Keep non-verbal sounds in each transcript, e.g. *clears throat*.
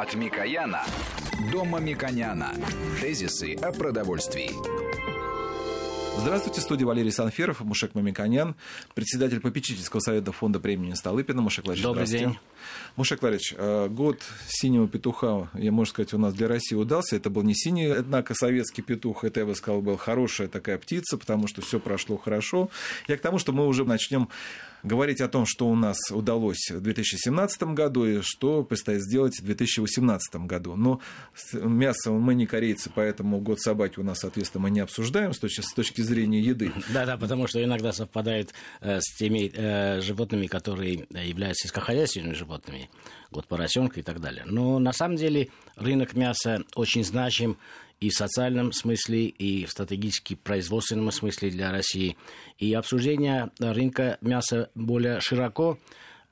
От Микояна до Мамиконяна. Тезисы о продовольствии. Здравствуйте, студия Валерий Санферов, Мушек Мамиконян, председатель попечительского совета фонда премии Столыпина. Мушек Владимирович, Добрый день. Мушек Владимирович, э, год синего петуха, я можно сказать, у нас для России удался. Это был не синий, однако советский петух, это, я бы сказал, был хорошая такая птица, потому что все прошло хорошо. Я к тому, что мы уже начнем говорить о том, что у нас удалось в 2017 году и что предстоит сделать в 2018 году. Но мясо мы не корейцы, поэтому год собаки у нас, соответственно, мы не обсуждаем с точки, с точки зрения еды. Да-да, потому что иногда совпадает э, с теми э, животными, которые являются сельскохозяйственными животными, год поросенка и так далее. Но на самом деле рынок мяса очень значим и в социальном смысле, и в стратегически производственном смысле для России. И обсуждение рынка мяса более широко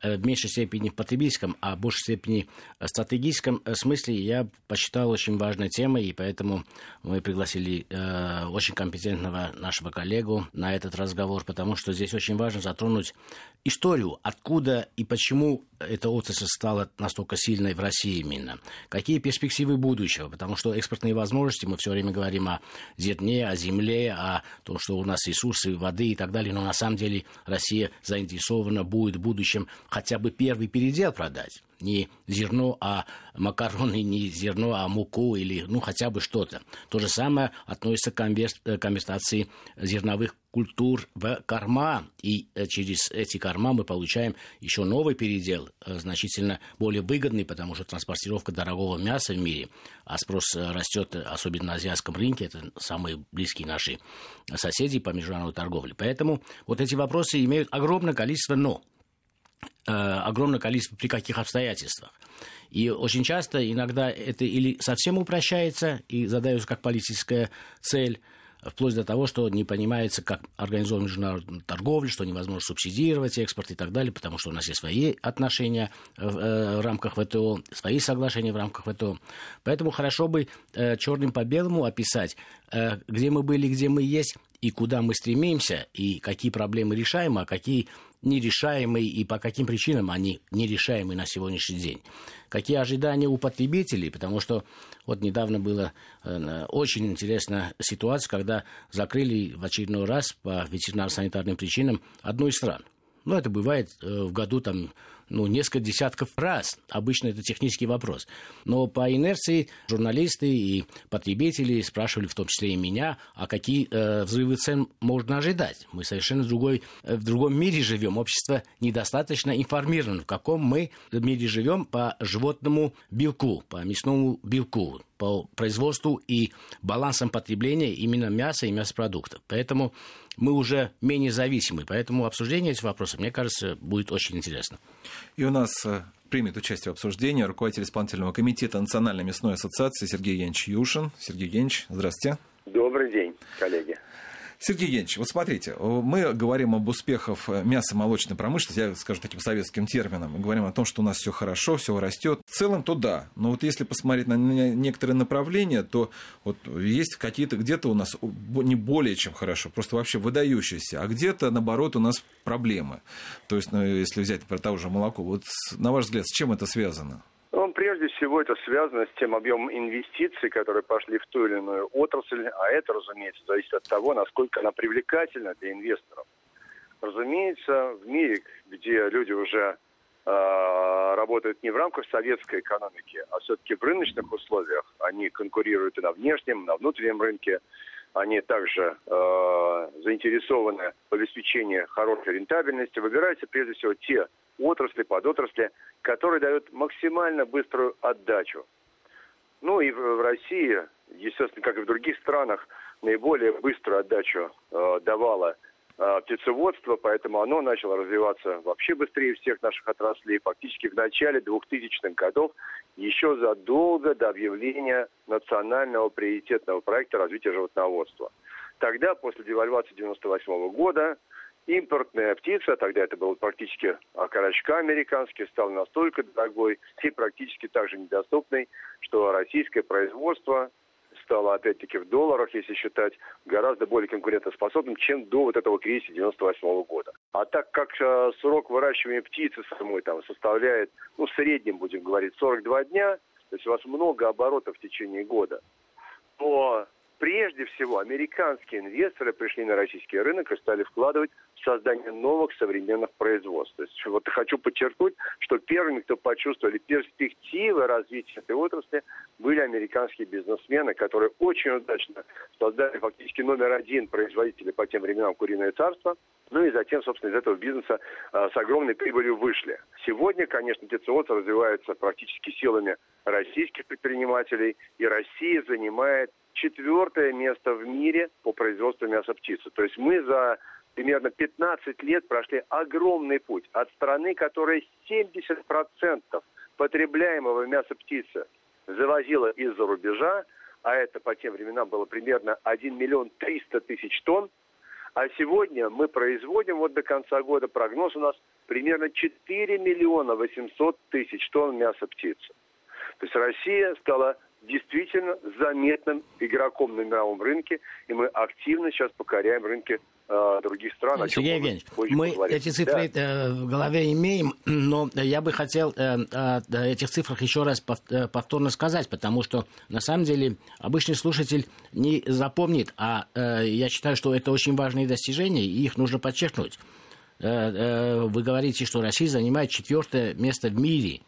в меньшей степени в потребительском, а в большей степени стратегическом э, смысле я посчитал очень важной темой, и поэтому мы пригласили э, очень компетентного нашего коллегу на этот разговор, потому что здесь очень важно затронуть историю, откуда и почему эта отрасль стала настолько сильной в России именно. Какие перспективы будущего, потому что экспортные возможности, мы все время говорим о зерне, о земле, о том, что у нас ресурсы воды и так далее, но на самом деле Россия заинтересована будет в будущем хотя бы первый передел продать. Не зерно, а макароны, не зерно, а муку или ну хотя бы что-то. То же самое относится к э, конвертации зерновых культур в корма. И э, через эти корма мы получаем еще новый передел, э, значительно более выгодный, потому что транспортировка дорогого мяса в мире, а спрос растет, особенно на азиатском рынке, это самые близкие наши соседи по международной торговле. Поэтому вот эти вопросы имеют огромное количество «но». Э, огромное количество при каких обстоятельствах. И очень часто иногда это или совсем упрощается и задается как политическая цель, вплоть до того, что не понимается, как организована международная торговля, что невозможно субсидировать экспорт и так далее, потому что у нас есть свои отношения в, э, рамках ВТО, свои соглашения в рамках ВТО. Поэтому хорошо бы э, черным по белому описать, где мы были, где мы есть, и куда мы стремимся, и какие проблемы решаем, а какие нерешаемые и по каким причинам они нерешаемы на сегодняшний день. Какие ожидания у потребителей, потому что вот недавно была э, очень интересная ситуация, когда закрыли в очередной раз по ветеринарно-санитарным причинам одну из стран. Ну, это бывает э, в году там ну, несколько десятков раз. Обычно это технический вопрос. Но по инерции журналисты и потребители спрашивали, в том числе и меня, а какие э, взрывы цен можно ожидать. Мы совершенно другой, э, в другом мире живем. Общество недостаточно информировано, в каком мы мире живем по животному белку, по мясному белку по производству и балансам потребления именно мяса и мясопродуктов. Поэтому мы уже менее зависимы. Поэтому обсуждение этих вопросов, мне кажется, будет очень интересно. И у нас э, примет участие в обсуждении руководитель исполнительного комитета Национальной мясной ассоциации Сергей Янч Юшин. Сергей Янч, здравствуйте. Добрый день, коллеги. Сергей Евгеньевич, вот смотрите, мы говорим об успехах э, мясо-молочной промышленности, я скажу таким советским термином, мы говорим о том, что у нас все хорошо, все растет. В целом, то да. Но вот если посмотреть на некоторые направления, то вот есть какие-то где-то у нас не более чем хорошо, просто вообще выдающиеся, а где-то, наоборот, у нас проблемы. То есть, ну, если взять, например, того же молоко, вот на ваш взгляд, с чем это связано? Всего, это связано с тем объемом инвестиций, которые пошли в ту или иную отрасль, а это, разумеется, зависит от того, насколько она привлекательна для инвесторов. Разумеется, в мире, где люди уже э, работают не в рамках советской экономики, а все-таки в рыночных условиях, они конкурируют и на внешнем, и на внутреннем рынке, они также э, заинтересованы в обеспечении хорошей рентабельности, выбираются прежде всего те отрасли, подотрасли, которые дают максимально быструю отдачу. Ну и в России, естественно, как и в других странах, наиболее быструю отдачу э, давало э, птицеводство, поэтому оно начало развиваться вообще быстрее всех наших отраслей, фактически в начале 2000-х годов, еще задолго до объявления национального приоритетного проекта развития животноводства. Тогда, после девальвации 98 года, Импортная птица, тогда это был практически окорочка американский, стал настолько дорогой и практически так же недоступной, что российское производство стало, опять-таки, в долларах, если считать, гораздо более конкурентоспособным, чем до вот этого кризиса 98 года. А так как э, срок выращивания птицы самой там составляет, ну, в среднем, будем говорить, 42 дня, то есть у вас много оборотов в течение года, то прежде всего американские инвесторы пришли на российский рынок и стали вкладывать в создание новых современных производств. То есть вот хочу подчеркнуть, что первыми, кто почувствовали перспективы развития этой отрасли, были американские бизнесмены, которые очень удачно создали фактически номер один производителя по тем временам куриное царство, ну и затем, собственно, из этого бизнеса э, с огромной прибылью вышли. Сегодня, конечно, ТЦОЦ развивается практически силами российских предпринимателей, и Россия занимает четвертое место в мире по производству мяса птицы. То есть мы за примерно 15 лет прошли огромный путь от страны, которая 70% потребляемого мяса птицы завозила из-за рубежа, а это по тем временам было примерно 1 миллион 300 тысяч тонн, а сегодня мы производим, вот до конца года прогноз у нас примерно 4 миллиона 800 тысяч тонн мяса птицы. То есть Россия стала действительно заметным игроком на мировом рынке, и мы активно сейчас покоряем рынки других стран. Сергей Евгеньевич, мы поговорим. эти цифры да. Э, в голове имеем, *clears throat* но я бы хотел э, о этих цифрах еще раз повторно сказать, потому что на самом деле обычный слушатель не запомнит, а я считаю, что это очень важные достижения, и их нужно подчеркнуть. Вы говорите, что Россия занимает четвертое место в мире.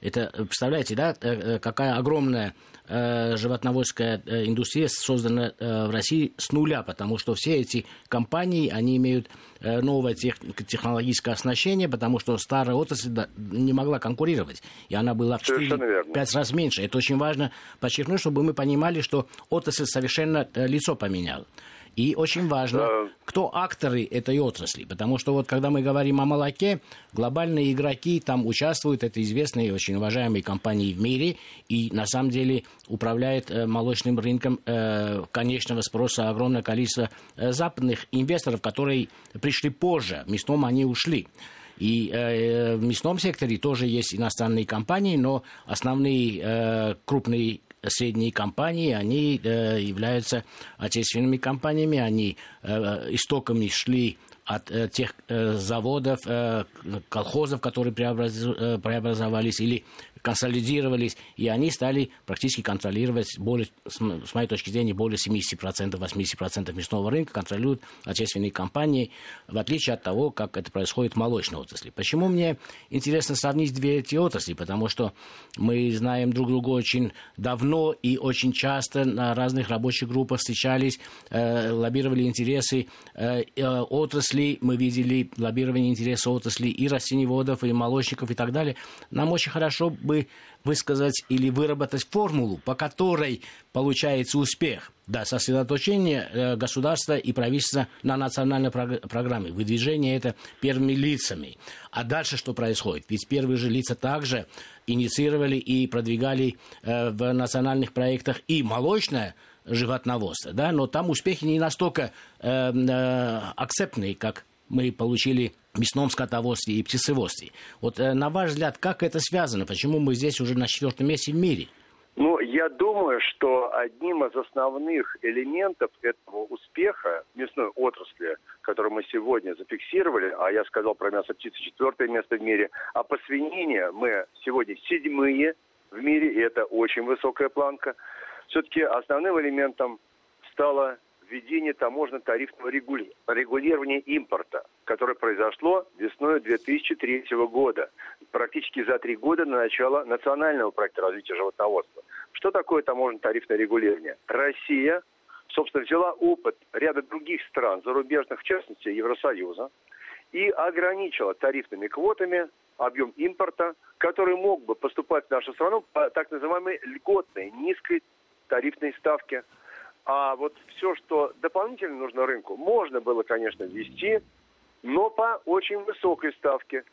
Это, представляете, да, какая огромная э, животноводская э, индустрия создана э, в России с нуля, потому что все эти компании, они имеют новое тех, технологическое оснащение, потому что старая отрасль не могла конкурировать, и она была в 4-5 раз меньше. Это очень важно подчеркнуть, чтобы мы понимали, что отрасль совершенно лицо поменяла. И очень важно, кто акторы этой отрасли. Потому что вот когда мы говорим о молоке, глобальные игроки там участвуют. Это известные и очень уважаемые компании в мире. И на самом деле управляет э, молочным рынком э, конечного спроса огромное количество э, западных инвесторов, которые пришли позже. В мясном они ушли. И э, в мясном секторе тоже есть иностранные компании, но основные э, крупные средние компании, они э, являются отечественными компаниями, они э, истоками шли от э, тех э, заводов, э, колхозов, которые э, преобразовались, или консолидировались, и они стали практически контролировать, более, с моей точки зрения, более 70%, 80% мясного рынка контролируют отечественные компании, в отличие от того, как это происходит в молочной отрасли. Почему мне интересно сравнить две эти отрасли? Потому что мы знаем друг друга очень давно и очень часто на разных рабочих группах встречались, э, лоббировали интересы э, э, отрасли, мы видели лоббирование интересов отрасли и растеневодов, и молочников и так далее. Нам очень хорошо бы бы высказать или выработать формулу, по которой получается успех. Да, сосредоточение э, государства и правительства на национальной программе. Выдвижение это первыми лицами. А дальше что происходит? Ведь первые же лица также инициировали и продвигали э, в национальных проектах и молочное животноводство, да, но там успехи не настолько э, акцептные, как мы получили мясном скотоводстве и птицеводстве. Вот э, на ваш взгляд, как это связано? Почему мы здесь уже на четвертом месте в мире? Ну, я думаю, что одним из основных элементов этого успеха мясной отрасли, который мы сегодня зафиксировали, а я сказал про мясо птицы четвертое место в мире, а по свинине мы сегодня седьмые в мире, и это очень высокая планка. Все-таки основным элементом стало введение таможенно-тарифного регулирования импорта, которое произошло весной 2003 года, практически за три года на начало национального проекта развития животноводства. Что такое таможенно-тарифное регулирование? Россия, собственно, взяла опыт ряда других стран, зарубежных, в частности, Евросоюза, и ограничила тарифными квотами объем импорта, который мог бы поступать в нашу страну по так называемой льготной, низкой тарифной ставке – а вот все, что дополнительно нужно рынку, можно было, конечно, ввести, но по очень высокой ставке,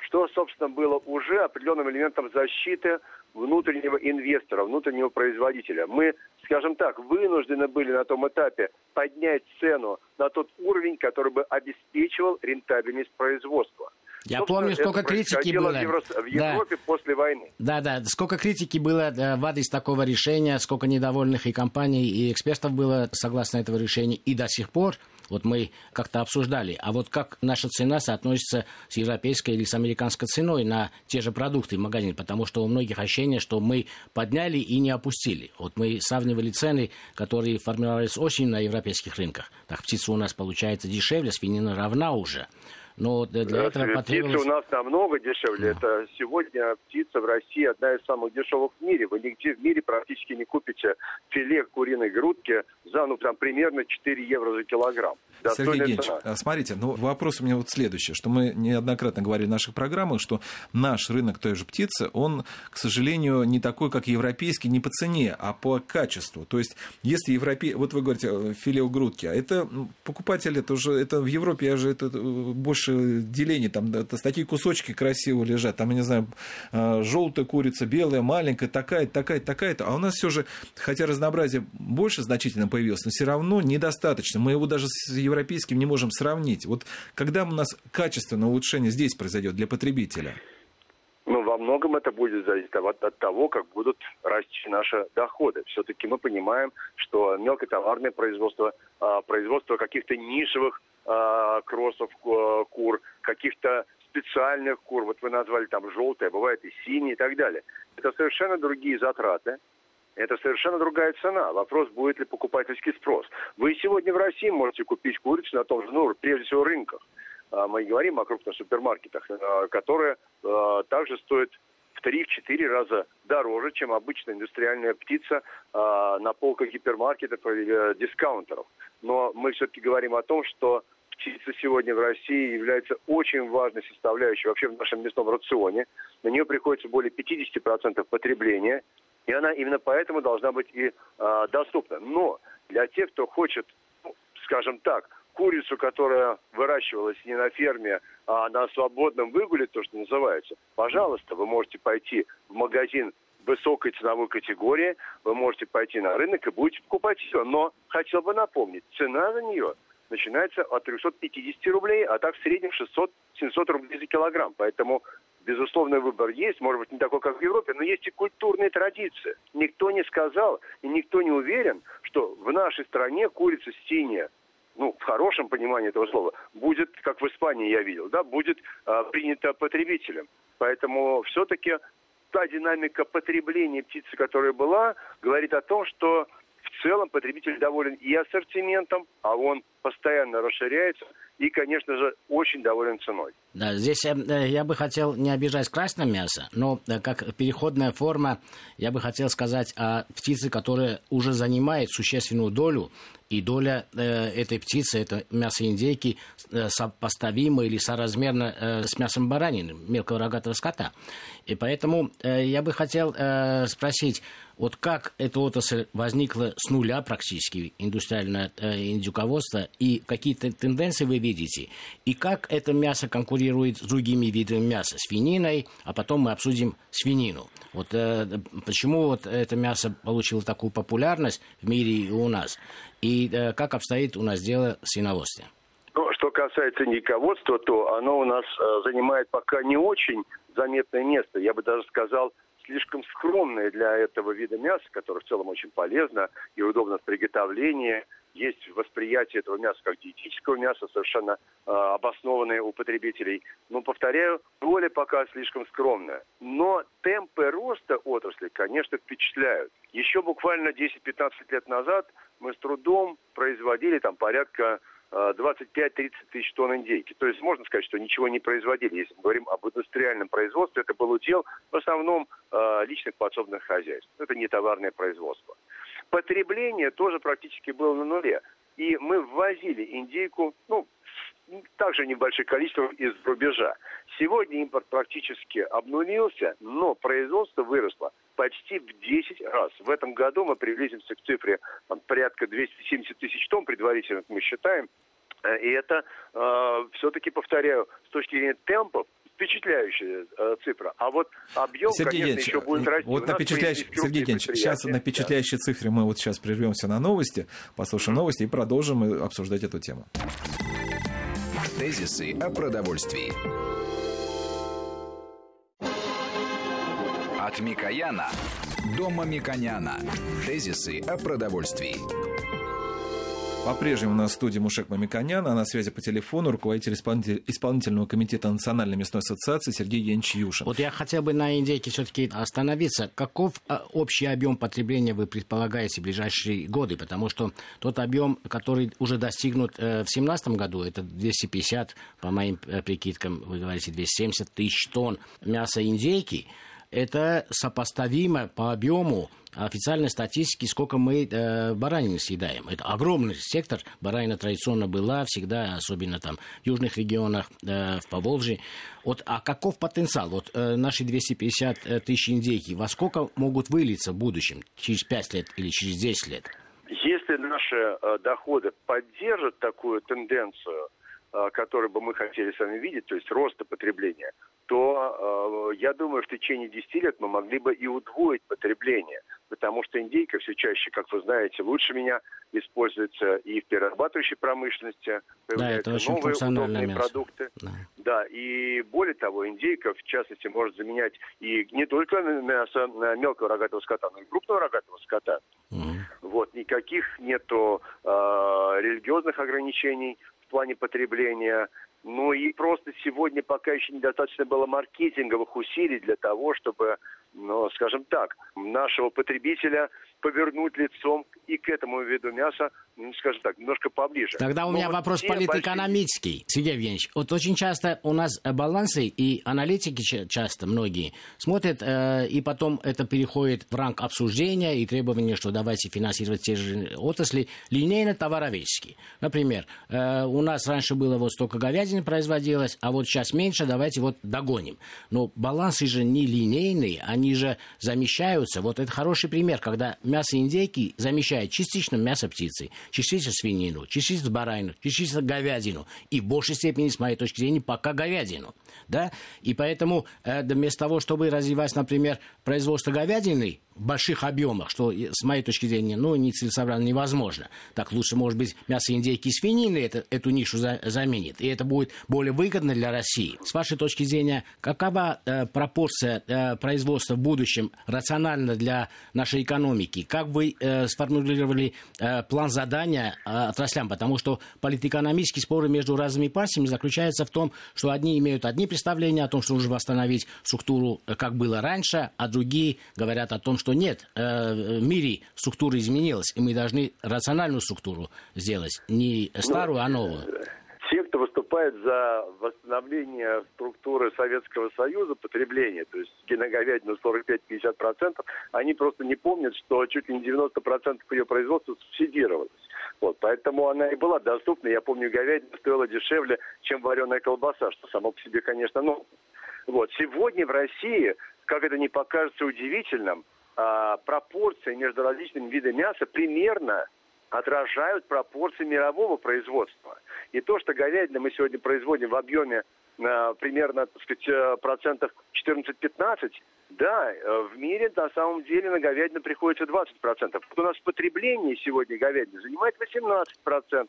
что, собственно, было уже определенным элементом защиты внутреннего инвестора, внутреннего производителя. Мы, скажем так, вынуждены были на том этапе поднять цену на тот уровень, который бы обеспечивал рентабельность производства. Я помню, сколько критики было. В, Евро... в Европе да. после войны. Да, да, сколько критики было в адрес такого решения, сколько недовольных и компаний, и экспертов было согласно этого решения, и до сих пор вот мы как-то обсуждали. А вот как наша цена соотносится с европейской или с американской ценой на те же продукты в магазине? Потому что у многих ощущение, что мы подняли и не опустили. Вот мы сравнивали цены, которые формировались осенью на европейских рынках. Так птица у нас получается дешевле, свинина равна уже. Но для да, этого потребовалось... Птица у нас намного дешевле. Да. Это сегодня птица в России одна из самых дешевых в мире. Вы нигде в мире практически не купите филе куриной грудки за, ну, там, примерно 4 евро за килограмм. Сергей Евгеньевич, а, смотрите, ну, вопрос у меня вот следующий, что мы неоднократно говорили в наших программах, что наш рынок той же птицы, он, к сожалению, не такой, как европейский, не по цене, а по качеству. То есть, если европей... Вот вы говорите, э, филе грудки, а это ну, покупатель, это уже, это в Европе, я же это э, больше делений, там это такие кусочки красиво лежат, там, я не знаю, э, желтая курица, белая, маленькая, такая, такая, такая-то, а у нас все же, хотя разнообразие больше значительно появилось, но все равно недостаточно. Мы его даже с европейским не можем сравнить. Вот когда у нас качественное улучшение здесь произойдет для потребителя? Многом это будет зависеть от, от того, как будут расти наши доходы. Все-таки мы понимаем, что мелкотоварное производство, а, производство каких-то нишевых а, кроссов а, кур, каких-то специальных кур, вот вы назвали там желтые, бывает и синие и так далее. Это совершенно другие затраты, это совершенно другая цена. Вопрос, будет ли покупательский спрос. Вы сегодня в России можете купить курицу на том же, ну, прежде всего, рынках. А, мы говорим о крупных супермаркетах, а, которые а, также стоят в 3-4 раза дороже, чем обычная индустриальная птица на полках гипермаркетов или дискаунтеров. Но мы все-таки говорим о том, что птица сегодня в России является очень важной составляющей вообще в нашем мясном рационе. На нее приходится более 50% потребления. И она именно поэтому должна быть и э, доступна. Но для тех, кто хочет, ну, скажем так, курицу, которая выращивалась не на ферме, а на свободном выгуле, то, что называется, пожалуйста, вы можете пойти в магазин высокой ценовой категории, вы можете пойти на рынок и будете покупать ее. Но хотел бы напомнить, цена за нее начинается от 350 рублей, а так в среднем 600-700 рублей за килограмм. Поэтому безусловно, выбор есть, может быть, не такой, как в Европе, но есть и культурные традиции. Никто не сказал и никто не уверен, что в нашей стране курица синяя, ну, в хорошем понимании этого слова, будет, как в Испании я видел, да, будет а, принята потребителем. Поэтому все-таки та динамика потребления птицы, которая была, говорит о том, что в целом потребитель доволен и ассортиментом, а он постоянно расширяется, и, конечно же, очень доволен ценой. Да, здесь э, э, я бы хотел не обижать красное мясо, но э, как переходная форма я бы хотел сказать о птице, которая уже занимает существенную долю, и доля э, этой птицы, это мясо индейки, э, сопоставима или соразмерна э, с мясом баранины, мелкого рогатого скота. И поэтому э, я бы хотел э, спросить, вот как эта отрасль возникла с нуля практически, индустриальное э, индюководство, и какие-то тенденции вы видите, и как это мясо конкурирует с другими видами мяса, свининой, а потом мы обсудим свинину. Вот э, почему вот это мясо получило такую популярность в мире и у нас, и э, как обстоит у нас дело с свиноводством? Ну, что касается индюководства, то оно у нас э, занимает пока не очень заметное место. Я бы даже сказал, слишком скромное для этого вида мяса, которое в целом очень полезно и удобно в приготовлении. Есть восприятие этого мяса как диетического мяса, совершенно э, обоснованное у потребителей. Но, повторяю, доля пока слишком скромная. Но темпы роста отрасли, конечно, впечатляют. Еще буквально 10-15 лет назад мы с трудом производили там порядка 25-30 тысяч тонн индейки. То есть можно сказать, что ничего не производили. Если мы говорим об индустриальном производстве, это был удел в основном э, личных подсобных хозяйств. Это не товарное производство. Потребление тоже практически было на нуле. И мы ввозили индейку, ну, также небольшое количество из рубежа. Сегодня импорт практически обнулился, но производство выросло почти в 10 раз. В этом году мы приблизимся к цифре там, порядка 270 тысяч тонн, предварительно мы считаем. Э, и это, э, все-таки повторяю, с точки зрения темпов, впечатляющая э, цифра. А вот объем, Сергей конечно, еще будет расти. Вот на впечатляющий, Сергей Евгеньевич, сейчас на впечатляющей да. цифре мы вот сейчас прервемся на новости, послушаем mm-hmm. новости и продолжим обсуждать эту тему. Тезисы о продовольствии. От Микояна до Мамиконяна. Тезисы о продовольствии. По-прежнему у нас в студии Мушек Мамиконян, а на связи по телефону руководитель исполнительного комитета Национальной мясной ассоциации Сергей Янч Юшин. Вот я хотел бы на индейке все-таки остановиться. Каков а, общий объем потребления вы предполагаете в ближайшие годы? Потому что тот объем, который уже достигнут э, в 2017 году, это 250, по моим э, прикидкам, вы говорите, 270 тысяч тонн мяса индейки. Это сопоставимо по объему официальной статистики, сколько мы э, баранины съедаем. Это огромный сектор. Баранина традиционно была всегда, особенно там в южных регионах, э, в Поволжье. Вот, а каков потенциал? Вот э, наши 250 э, тысяч индейки, во сколько могут вылиться в будущем? Через 5 лет или через 10 лет? Если наши э, доходы поддержат такую тенденцию, э, которую бы мы хотели с вами видеть, то есть роста потребления, то э, я думаю, в течение 10 лет мы могли бы и удвоить потребление – потому что индейка все чаще, как вы знаете, лучше меня используется и в перерабатывающей промышленности, появляются да, это новые удобные мясо. продукты. Да. да, и более того, индейка, в частности, может заменять и не только мясо мелкого рогатого скота, но и крупного рогатого скота. Угу. Вот, никаких нету э, религиозных ограничений в плане потребления. Ну и просто сегодня пока еще недостаточно было маркетинговых усилий для того, чтобы но, скажем так, нашего потребителя повернуть лицом и к этому виду мяса, ну, скажем так, немножко поближе. Тогда у меня Но вопрос политэкономический. Большие... Сергей Евгеньевич, вот очень часто у нас э, балансы и аналитики часто многие смотрят, э, и потом это переходит в ранг обсуждения и требования, что давайте финансировать те же отрасли линейно-товароведческие. Например, э, у нас раньше было вот столько говядины производилось, а вот сейчас меньше, давайте вот догоним. Но балансы же не линейные, они же замещаются. Вот это хороший пример, когда мясо индейки замещает частично мясо птицы, частично свинину, частично баранину, частично говядину. И в большей степени, с моей точки зрения, пока говядину. Да? И поэтому э, вместо того, чтобы развивать, например, производство говядины, в больших объемах, что, с моей точки зрения, ну, нецелесообразно невозможно. Так лучше, может быть, мясо индейки и свинины это, эту нишу за, заменит, и это будет более выгодно для России. С вашей точки зрения, какова э, пропорция э, производства в будущем рационально для нашей экономики? Как вы э, сформулировали э, план задания э, отраслям? Потому что политэкономические споры между разными партиями заключаются в том, что одни имеют одни представления о том, что нужно восстановить структуру, э, как было раньше, а другие говорят о том, что нет, э, в мире структура изменилась, и мы должны рациональную структуру сделать, не старую, а новую. Выступает за восстановление структуры Советского Союза потребления, то есть геноговядина 45-50%, они просто не помнят, что чуть ли не 90% ее производства субсидировалось. Вот, поэтому она и была доступна. Я помню, говядина стоила дешевле, чем вареная колбаса, что само по себе, конечно, ну... Вот. Сегодня в России, как это не покажется удивительным, э, пропорции между различными видами мяса примерно отражают пропорции мирового производства. И то, что говядина мы сегодня производим в объеме э, примерно, так сказать, э, процентов 14-15, да, э, в мире на самом деле на говядину приходится 20%. Вот у нас потребление сегодня говядины занимает 18%.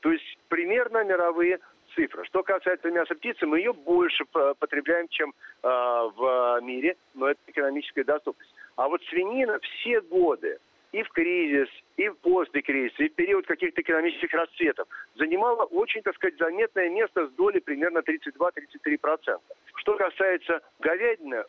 То есть примерно мировые цифры. Что касается мяса птицы, мы ее больше потребляем, чем э, в мире, но это экономическая доступность. А вот свинина все годы, и в кризис, и после кризиса, и в период каких-то экономических расцветов, занимала очень, так сказать, заметное место с долей примерно 32-33%. Что касается говядины,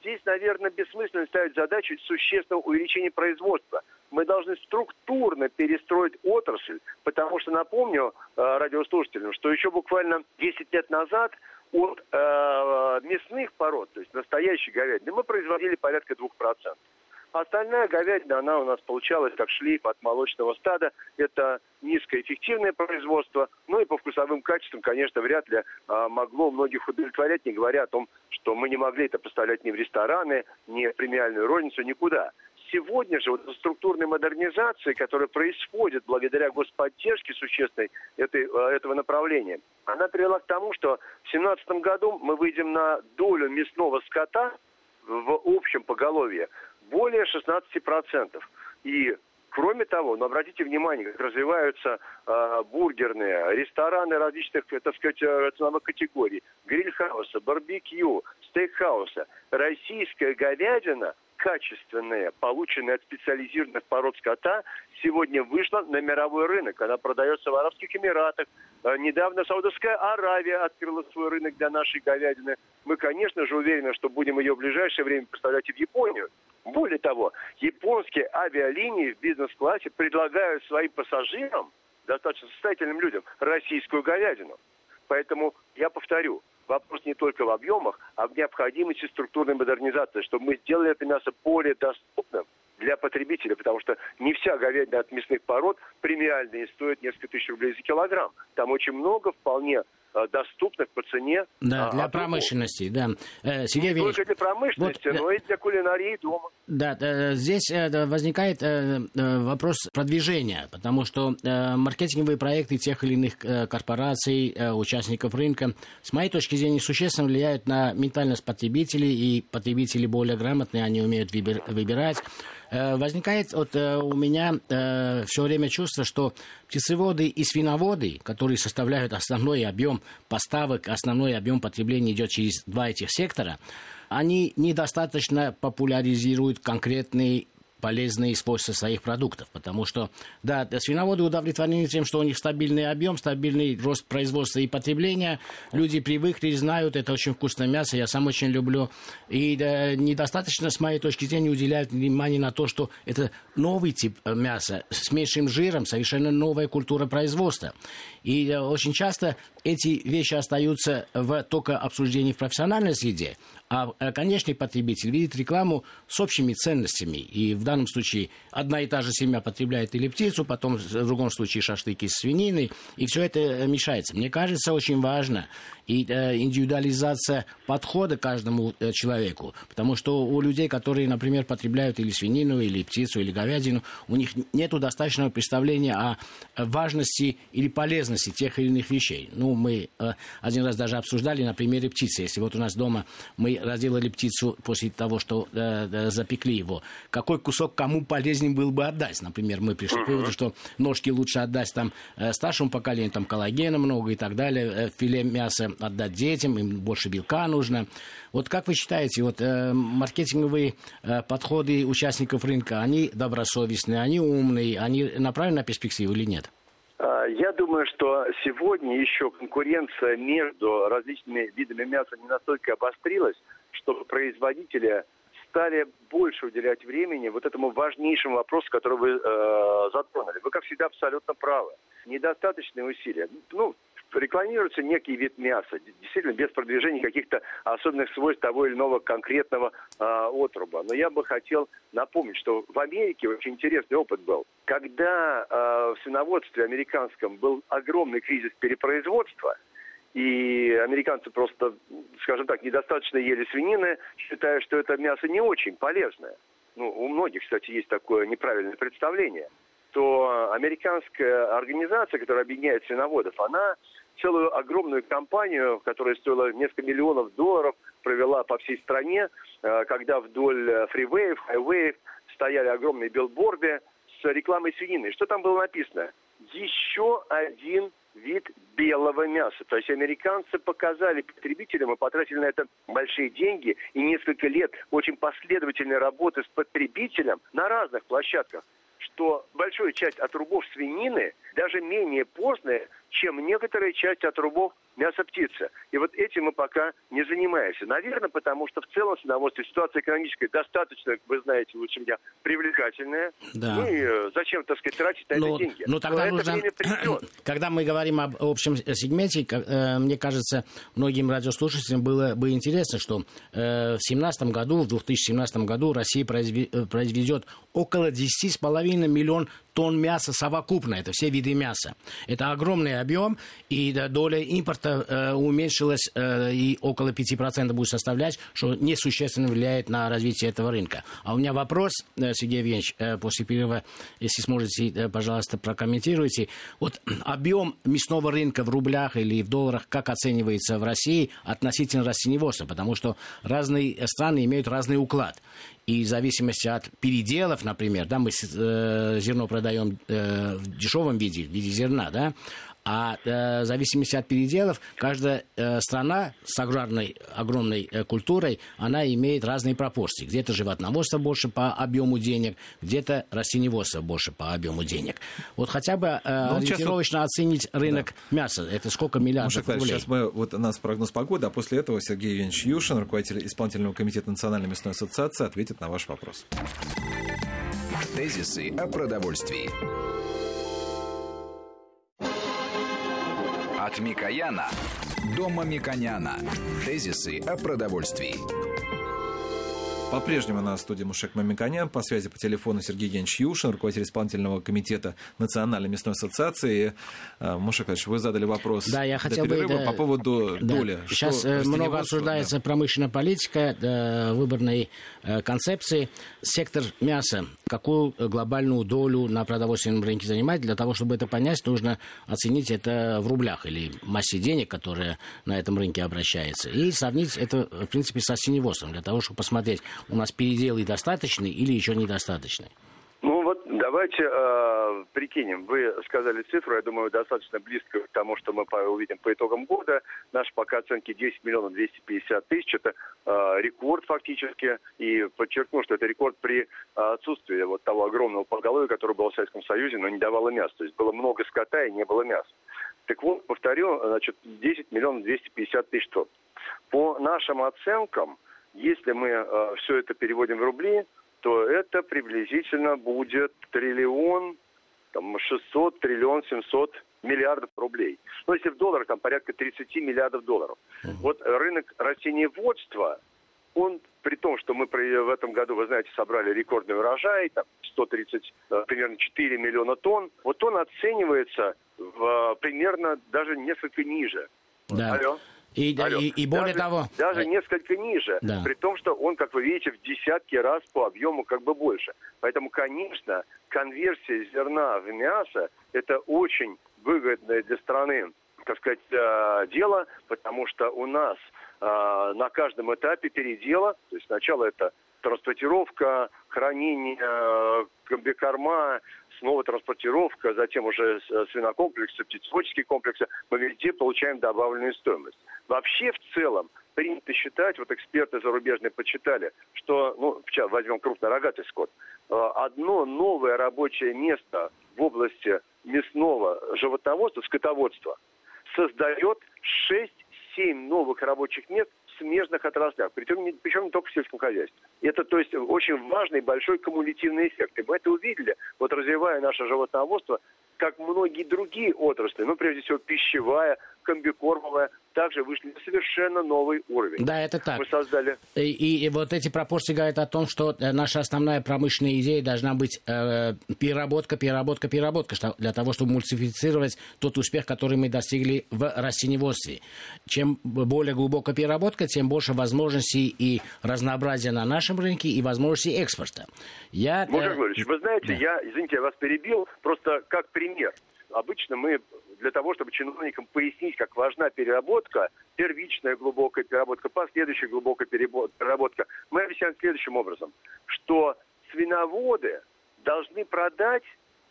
здесь, наверное, бессмысленно ставить задачу существенного увеличения производства. Мы должны структурно перестроить отрасль, потому что, напомню э, радиослушателям, что еще буквально 10 лет назад от э, мясных пород, то есть настоящей говядины, мы производили порядка 2%. Остальная говядина, она у нас получалась как шлейф от молочного стада. Это низкоэффективное производство. Ну и по вкусовым качествам, конечно, вряд ли а, могло многих удовлетворять, не говоря о том, что мы не могли это поставлять ни в рестораны, ни в премиальную розницу, никуда. Сегодня же вот структурной модернизации, которая происходит благодаря господдержке существенной этой, а, этого направления, она привела к тому, что в 2017 году мы выйдем на долю мясного скота в общем поголовье более 16%. И Кроме того, но обратите внимание, как развиваются э, бургерные, рестораны различных, так сказать, э, ценовых категорий, гриль-хауса, барбекю, стейкхауса. Российская говядина качественная, полученная от специализированных пород скота, сегодня вышла на мировой рынок. Она продается в Арабских Эмиратах. Э, недавно Саудовская Аравия открыла свой рынок для нашей говядины. Мы, конечно же, уверены, что будем ее в ближайшее время поставлять и в Японию. Более того, японские авиалинии в бизнес-классе предлагают своим пассажирам, достаточно состоятельным людям, российскую говядину. Поэтому я повторю, вопрос не только в объемах, а в необходимости структурной модернизации, чтобы мы сделали это мясо более доступным для потребителя, потому что не вся говядина от мясных пород премиальная и стоит несколько тысяч рублей за килограмм. Там очень много вполне доступных по цене. Да, а, для промышленности, да. Э, Сергей Не только для промышленности, вот, но и для кулинарии дома. Да, здесь э, возникает вопрос продвижения, потому что маркетинговые проекты тех или иных корпораций, участников рынка, с моей точки зрения, существенно влияют на ментальность потребителей, и потребители более грамотные, они умеют выбирать. Э, возникает вот э, у меня э, все время чувство, что птицеводы и свиноводы, которые составляют основной объем поставок, основной объем потребления идет через два этих сектора, они недостаточно популяризируют конкретный полезные свойства своих продуктов. Потому что, да, свиноводы удовлетворены тем, что у них стабильный объем, стабильный рост производства и потребления. Люди привыкли, знают, это очень вкусное мясо, я сам очень люблю. И да, недостаточно, с моей точки зрения, уделяют внимание на то, что это новый тип э, мяса с меньшим жиром, совершенно новая культура производства. И э, очень часто эти вещи остаются в только обсуждении в профессиональной среде, а э, конечный потребитель видит рекламу с общими ценностями. И в данном случае одна и та же семья потребляет или птицу, потом в другом случае шашлыки с свининой, и все это э, мешается. Мне кажется, очень важно и э, индивидуализация подхода каждому э, человеку. Потому что у людей, которые, например, потребляют или свинину, или птицу, или говядину, у них нет достаточного представления о важности или полезности тех или иных вещей. Ну, мы э, один раз даже обсуждали на примере птицы. Если вот у нас дома мы разделали птицу после того, что э, э, запекли его, какой кусок кому полезнее был бы отдать? Например, мы пришли к выводу, что ножки лучше отдать там э, старшему поколению, там коллагена много и так далее, э, филе мяса отдать детям, им больше белка нужно. Вот как вы считаете, вот э, маркетинговые э, подходы участников рынка, они добросовестные, они умные, они направлены на перспективу или нет? А, я думаю, что сегодня еще конкуренция между различными видами мяса не настолько обострилась, чтобы производители стали больше уделять времени вот этому важнейшему вопросу, который вы э, затронули. Вы, как всегда, абсолютно правы. Недостаточные усилия. Ну, рекламируется некий вид мяса, действительно без продвижения каких-то особенных свойств того или иного конкретного э, отруба. Но я бы хотел напомнить, что в Америке очень интересный опыт был. Когда э, в свиноводстве американском был огромный кризис перепроизводства, и американцы просто, скажем так, недостаточно ели свинины, считая, что это мясо не очень полезное. Ну, у многих, кстати, есть такое неправильное представление то американская организация, которая объединяет свиноводов, она целую огромную кампанию, которая стоила несколько миллионов долларов, провела по всей стране, э, когда вдоль фривеев, хайвеев стояли огромные билборды с рекламой свинины. Что там было написано? Еще один вид белого мяса. То есть американцы показали потребителям и потратили на это большие деньги и несколько лет очень последовательной работы с потребителем на разных площадках что большая часть отрубов свинины даже менее постная, чем некоторая часть отрубов мяса птицы. И вот этим мы пока не занимаемся. Наверное, потому что в целом в свиноводстве ситуация экономическая достаточно, вы знаете лучше меня, привлекательная. Да. Ну и э, зачем, так сказать, тратить на но, это деньги? Ну, тогда Но нужно... *clears throat* Когда мы говорим об общем сегменте, э, мне кажется, многим радиослушателям было бы интересно, что э, в 2017 году, в 2017 году Россия произведет около 10,5 миллион тонн мяса совокупно, это все виды мяса. Это огромный объем, и доля импорта э, уменьшилась э, и около 5% будет составлять, что несущественно влияет на развитие этого рынка. А у меня вопрос, э, Сергей Евгеньевич, после перерыва, если сможете, пожалуйста, прокомментируйте. Вот *clears throat* объем мясного рынка в рублях или в долларах, как оценивается в России относительно растеневодства? Потому что разные страны имеют разный уклад. И в зависимости от переделов, например, да, мы зерно продаем в дешевом виде, в виде зерна, да, А э, в зависимости от переделов, каждая э, страна с аграрной огромной э, культурой, она имеет разные пропорции. Где-то животноводство больше по объему денег, где-то растениеводство больше по объему денег. Вот хотя бы э, ну, ориентировочно сейчас... оценить рынок да. мяса. Это сколько миллиардов ну, рублей? Сейчас мы, вот у нас прогноз погоды, а после этого Сергей Евгеньевич Юшин, руководитель исполнительного комитета Национальной мясной ассоциации, ответит на ваш вопрос. Тезисы о продовольствии. От Микояна до Мамиконяна. Тезисы о продовольствии. По-прежнему на студии Мушек Мамиканян. По связи по телефону Сергей Евгеньевич Юшин, руководитель исполнительного комитета Национальной мясной ассоциации. Э, Мушек Ильич, вы задали вопрос да, я хотел бы, да, по поводу да, доли. Сейчас Что, много обсуждается да. промышленная политика, э, концепции. Сектор мяса, какую глобальную долю на продовольственном рынке занимает? Для того, чтобы это понять, нужно оценить это в рублях или массе денег, которая на этом рынке обращается. И сравнить это, в принципе, со синевозом, для того, чтобы посмотреть, у нас переделы достаточны или еще недостаточны? Давайте э, прикинем. Вы сказали цифру, я думаю, достаточно близко к тому, что мы увидим по итогам года. Наши пока оценки 10 миллионов 250 тысяч. Это э, рекорд фактически. И подчеркну, что это рекорд при отсутствии вот того огромного поголовья, которое было в Советском Союзе, но не давало мяса. То есть было много скота и не было мяса. Так вот, повторю, значит, 10 миллионов 250 тысяч тонн. По нашим оценкам, если мы э, все это переводим в рубли, то это приблизительно будет триллион, там, 600, триллион, 700 миллиардов рублей. Ну, если в долларах, там порядка 30 миллиардов долларов. Uh-huh. Вот рынок растениеводства, он, при том, что мы в этом году, вы знаете, собрали рекордный урожай, там 130, э, примерно 4 миллиона тонн, вот он оценивается в, примерно даже несколько ниже. Да. Алло. И, и, и более даже, того... Даже несколько ниже, да. при том, что он, как вы видите, в десятки раз по объему как бы больше. Поэтому, конечно, конверсия зерна в мясо – это очень выгодное для страны, так сказать, э, дело, потому что у нас э, на каждом этапе передела, то есть сначала это транспортировка, хранение, э, комбикорма, снова транспортировка, затем уже э, свинокомплексы, птицеводческие комплексы, мы везде получаем добавленную стоимость. Вообще, в целом, принято считать, вот эксперты зарубежные подсчитали, что, ну, сейчас возьмем крупнорогатый скот, э, одно новое рабочее место в области мясного животноводства, скотоводства, создает 6-7 новых рабочих мест смежных отраслях, причем не, причем не только в сельском хозяйстве. Это, то есть, очень важный большой кумулятивный эффект. И мы это увидели, вот развивая наше животноводство, как многие другие отрасли, ну, прежде всего, пищевая, комбикормовая, также вышли на совершенно новый уровень. Да, это так. Мы создали... И, и, вот эти пропорции говорят о том, что э, наша основная промышленная идея должна быть э, переработка, переработка, переработка, что, для того, чтобы мультифицировать тот успех, который мы достигли в растениеводстве. Чем более глубокая переработка, тем больше возможностей и разнообразия на нашем рынке и возможностей экспорта. Я, Мужик э... вы знаете, да. я, извините, я вас перебил, просто как пример. Обычно мы для того, чтобы чиновникам пояснить, как важна переработка, первичная глубокая переработка, последующая глубокая переработка, мы объясняем следующим образом, что свиноводы должны продать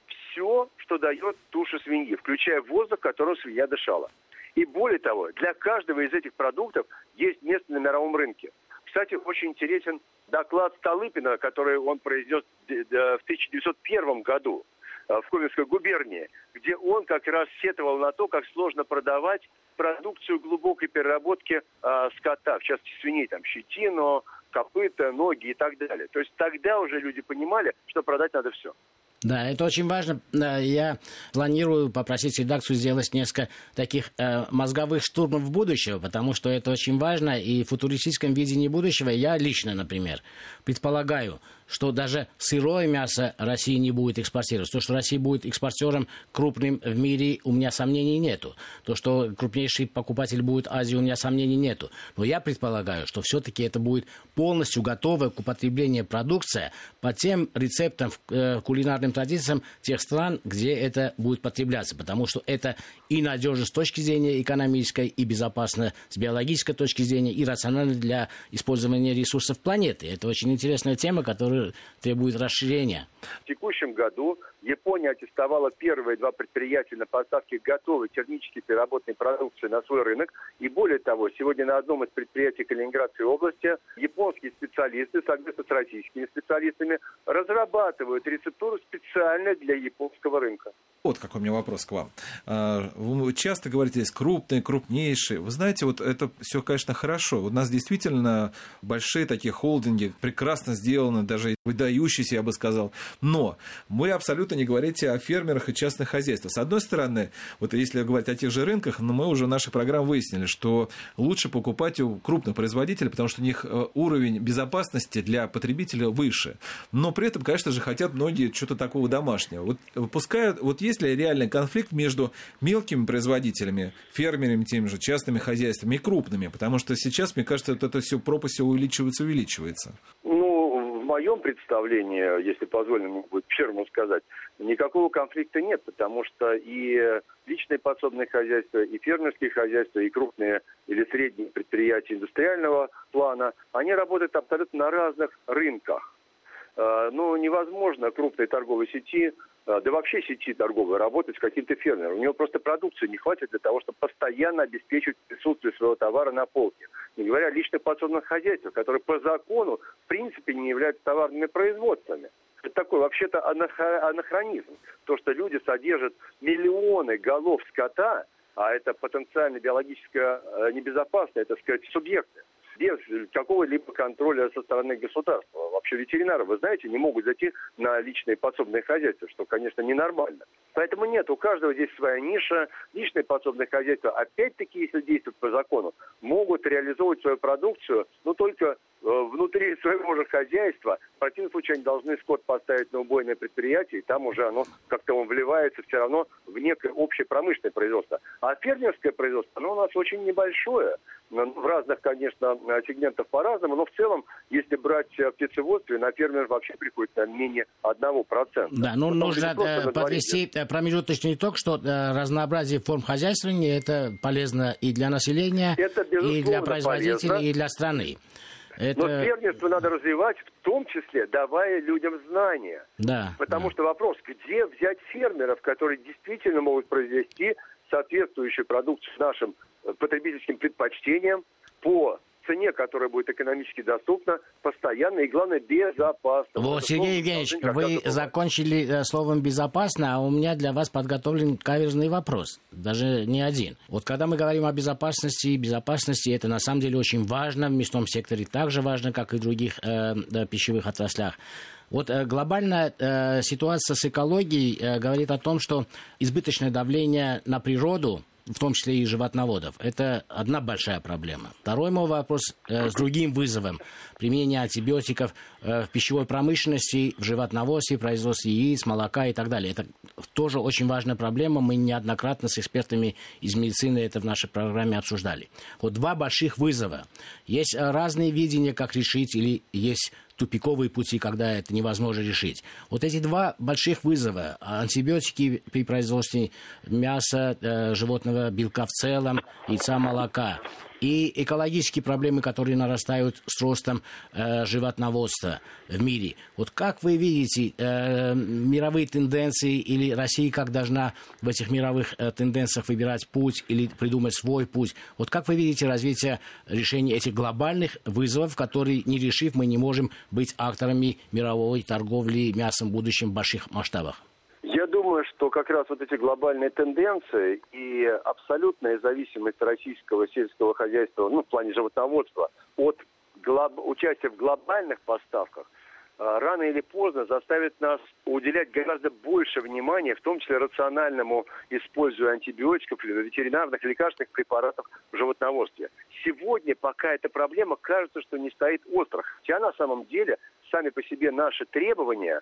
все, что дает туша свиньи, включая воздух, которым свинья дышала. И более того, для каждого из этих продуктов есть место на мировом рынке. Кстати, очень интересен доклад Столыпина, который он произнес в 1901 году. Э, в Коменской губернии, где он как раз сетовал на то, как сложно продавать продукцию глубокой переработки э, скота, в частности свиней, там щетину, копыта, ноги и так далее. То есть тогда уже люди понимали, что продать надо все. Да, это очень важно. Я планирую попросить редакцию сделать несколько таких э, мозговых штурмов будущего, потому что это очень важно. И в футуристическом видении будущего я лично, например, предполагаю, что даже сырое мясо России не будет экспортировать. То, что Россия будет экспортером крупным в мире, у меня сомнений нету. То, что крупнейший покупатель будет Азия, у меня сомнений нету. Но я предполагаю, что все-таки это будет полностью готовая к употреблению продукция по тем рецептам, э, кулинарным традициям тех стран, где это будет потребляться. Потому что это и надежно с точки зрения экономической, и безопасно с биологической точки зрения, и рационально для использования ресурсов планеты. Это очень интересная тема, которая требует расширения. В текущем году Япония аттестовала первые два предприятия на поставке готовой термически переработанной продукции на свой рынок. И более того, сегодня на одном из предприятий Калининградской области японские специалисты совместно с российскими специалистами разрабатывают рецептуру специально для японского рынка. Вот какой у меня вопрос к вам. А, вы часто говорите здесь крупные, крупнейшие. Вы знаете, вот это все, конечно, хорошо. У нас действительно большие такие холдинги, прекрасно сделаны, даже выдающиеся, я бы сказал. Но вы абсолютно не говорите о фермерах и частных хозяйствах. С одной стороны, вот если говорить о тех же рынках, но мы уже в нашей программе выяснили, что лучше покупать у крупных производителей, потому что у них э, уровень безопасности для потребителя выше. Но при этом, конечно же, хотят многие что-то такого домашнего. Вот выпускают, вот есть ли реальный конфликт между мелкими производителями, фермерами, теми же частными хозяйствами и крупными? Потому что сейчас, мне кажется, вот это все пропасть увеличивается, увеличивается. Ну, моем представлении, если позволено будет первому сказать, никакого конфликта нет, потому что и личные подсобные хозяйства, и фермерские хозяйства, и крупные или средние предприятия индустриального плана, они работают абсолютно на разных рынках. Э, ну, невозможно крупной торговой сети да вообще сети торговой работать с каким-то фермером. У него просто продукции не хватит для того, чтобы постоянно обеспечивать присутствие своего товара на полке. Не говоря о личных подсобных хозяйствах, которые по закону в принципе не являются товарными производствами. Это такой вообще-то анахронизм. То, что люди содержат миллионы голов скота, а это потенциально биологически э, небезопасные, это, сказать, субъекты без какого-либо контроля со стороны государства. Вообще ветеринары, вы знаете, не могут зайти на личные подсобные хозяйства, что, конечно, ненормально. Поэтому нет, у каждого здесь своя ниша. Личные подсобные хозяйства, опять-таки, если действуют по закону, могут реализовывать свою продукцию, но только э, внутри *laughs* своего же хозяйства. В противном случае они должны скот поставить на убойное предприятие, и там уже оно как-то он вливается все равно в некое общее промышленное производство. А фермерское производство, оно у нас очень небольшое. В разных, конечно, сегментах по-разному, но в целом, если брать э, птицеводство, на фермер вообще приходит на менее 1%. Да, ну нужно э, подвести промежуточный итог, что разнообразие форм хозяйствования это полезно и для населения, и для производителей, полезно. и для страны. Это... Но фермерство надо развивать, в том числе давая людям знания. Да. Потому да. что вопрос, где взять фермеров, которые действительно могут произвести соответствующую продукцию нашим потребительским предпочтениям по цене, которая будет экономически доступна, постоянно и, главное, безопасно. Вот, Сергей Евгеньевич, вы закончили э, словом «безопасно», а у меня для вас подготовлен каверзный вопрос, даже не один. Вот когда мы говорим о безопасности, безопасности это на самом деле очень важно, в мясном секторе так же важно, как и в других э, пищевых отраслях. Вот э, глобальная э, ситуация с экологией э, говорит о том, что избыточное давление на природу в том числе и животноводов. Это одна большая проблема. Второй мой вопрос э, с другим вызовом. Применение антибиотиков э, в пищевой промышленности, в животноводстве, производстве яиц, молока и так далее. Это тоже очень важная проблема. Мы неоднократно с экспертами из медицины это в нашей программе обсуждали. Вот два больших вызова. Есть э, разные видения, как решить, или есть тупиковые пути, когда это невозможно решить. Вот эти два больших вызова, антибиотики при производстве мяса, э, животного белка в целом, яйца, молока, и экологические проблемы, которые нарастают с ростом э, животноводства в мире. Вот как вы видите э, мировые тенденции или Россия как должна в этих мировых э, тенденциях выбирать путь или придумать свой путь? Вот как вы видите развитие решения этих глобальных вызовов, которые не решив, мы не можем быть акторами мировой торговли мясом в будущем в больших масштабах? Думаю, что как раз вот эти глобальные тенденции и абсолютная зависимость российского сельского хозяйства, ну, в плане животноводства, от глоб... участия в глобальных поставках, а, рано или поздно заставит нас уделять гораздо больше внимания, в том числе рациональному использованию антибиотиков, ветеринарных, лекарственных препаратов в животноводстве. Сегодня, пока эта проблема, кажется, что не стоит остро. Хотя на самом деле сами по себе наши требования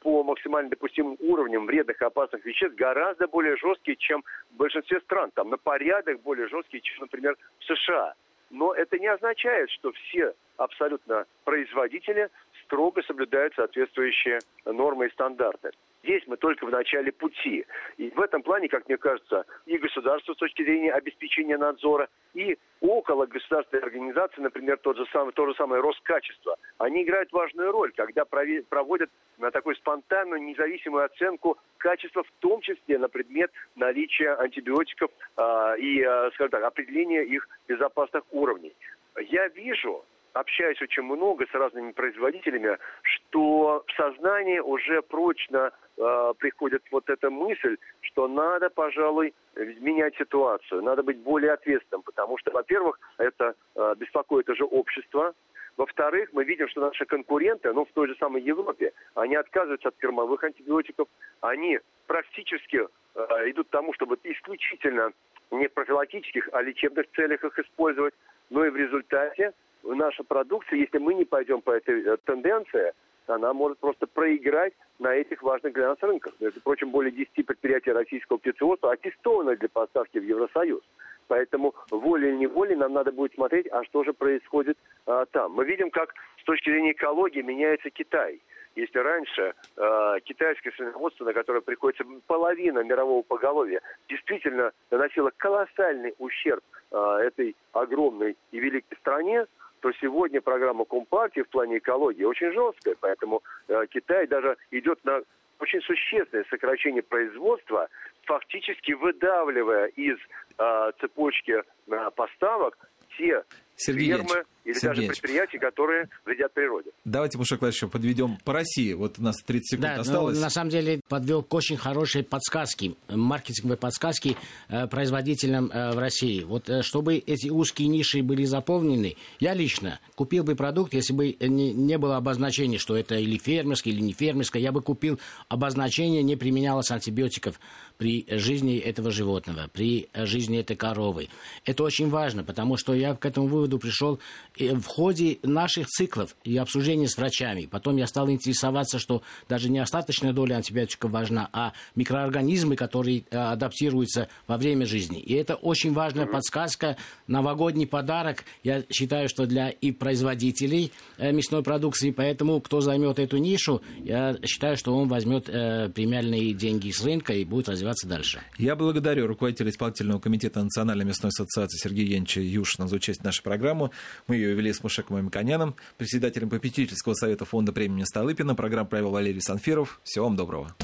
по максимально допустимым уровням вредных и опасных веществ гораздо более жесткие, чем в большинстве стран. Там на порядок более жесткие, чем, например, в США. Но это не означает, что все абсолютно производители строго соблюдают соответствующие нормы и стандарты. Здесь мы только в начале пути. И в этом плане, как мне кажется, и государство с точки зрения обеспечения надзора, и около государственной организации, например, тот же самый, то же самое Роскачество, они играют важную роль, когда проводят на такую спонтанную независимую оценку качества, в том числе на предмет наличия антибиотиков э, и, э, скажем так, определения их безопасных уровней. Я вижу, общаюсь очень много с разными производителями, что в сознании уже прочно э, приходит вот эта мысль, что надо, пожалуй, менять ситуацию, надо быть более ответственным, потому что, во-первых, это э, беспокоит уже общество, во-вторых, мы видим, что наши конкуренты, ну, в той же самой Европе, они отказываются от кормовых антибиотиков, они практически э, идут к тому, чтобы исключительно не профилактических, а лечебных целях их использовать. Но и в результате наша продукция, если мы не пойдем по этой э, тенденции, она может просто проиграть на этих важных для нас рынках. Между прочим, более 10 предприятий российского птицеводства аттестованы для поставки в Евросоюз. Поэтому волей или неволей нам надо будет смотреть, а что же происходит а, там. Мы видим, как с точки зрения экологии меняется Китай. Если раньше э, китайское свиноводство, на которое приходится половина мирового поголовья, действительно наносило колоссальный ущерб э, этой огромной и великой стране, то сегодня программа Компартии в плане экологии очень жесткая, поэтому э, Китай даже идет на очень существенное сокращение производства, фактически выдавливая из э, цепочки э, поставок те Сергей фермы или Сергеевич. даже предприятия, которые вредят природе. Давайте, Мушек еще подведем по России. Вот у нас 30 секунд да, осталось. Ну, на самом деле подвел к очень хорошей подсказки, маркетинговой подсказки э, производителям э, в России. Вот э, чтобы эти узкие ниши были заполнены, я лично купил бы продукт, если бы не, не было обозначения, что это или фермерский, или не фермерский, я бы купил обозначение, не применялось антибиотиков при жизни этого животного, при жизни этой коровы. Это очень важно, потому что я к этому выводу пришел в ходе наших циклов и обсуждений с врачами. Потом я стал интересоваться, что даже не остаточная доля антибиотиков важна, а микроорганизмы, которые э, адаптируются во время жизни. И это очень важная подсказка, новогодний подарок. Я считаю, что для и производителей э, мясной продукции, поэтому кто займет эту нишу, я считаю, что он возьмет э, премиальные деньги с рынка и будет развиваться дальше. Я благодарю руководителя исполнительного комитета Национальной мясной ассоциации Сергея Янча Юшина за участие в нашей программе. Мы ее вели с Мушеком Мамиконяном, председателем попечительского совета фонда премии Столыпина. Программу провел Валерий Санфиров. Всего вам доброго.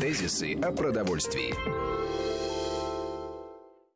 Тезисы о продовольствии.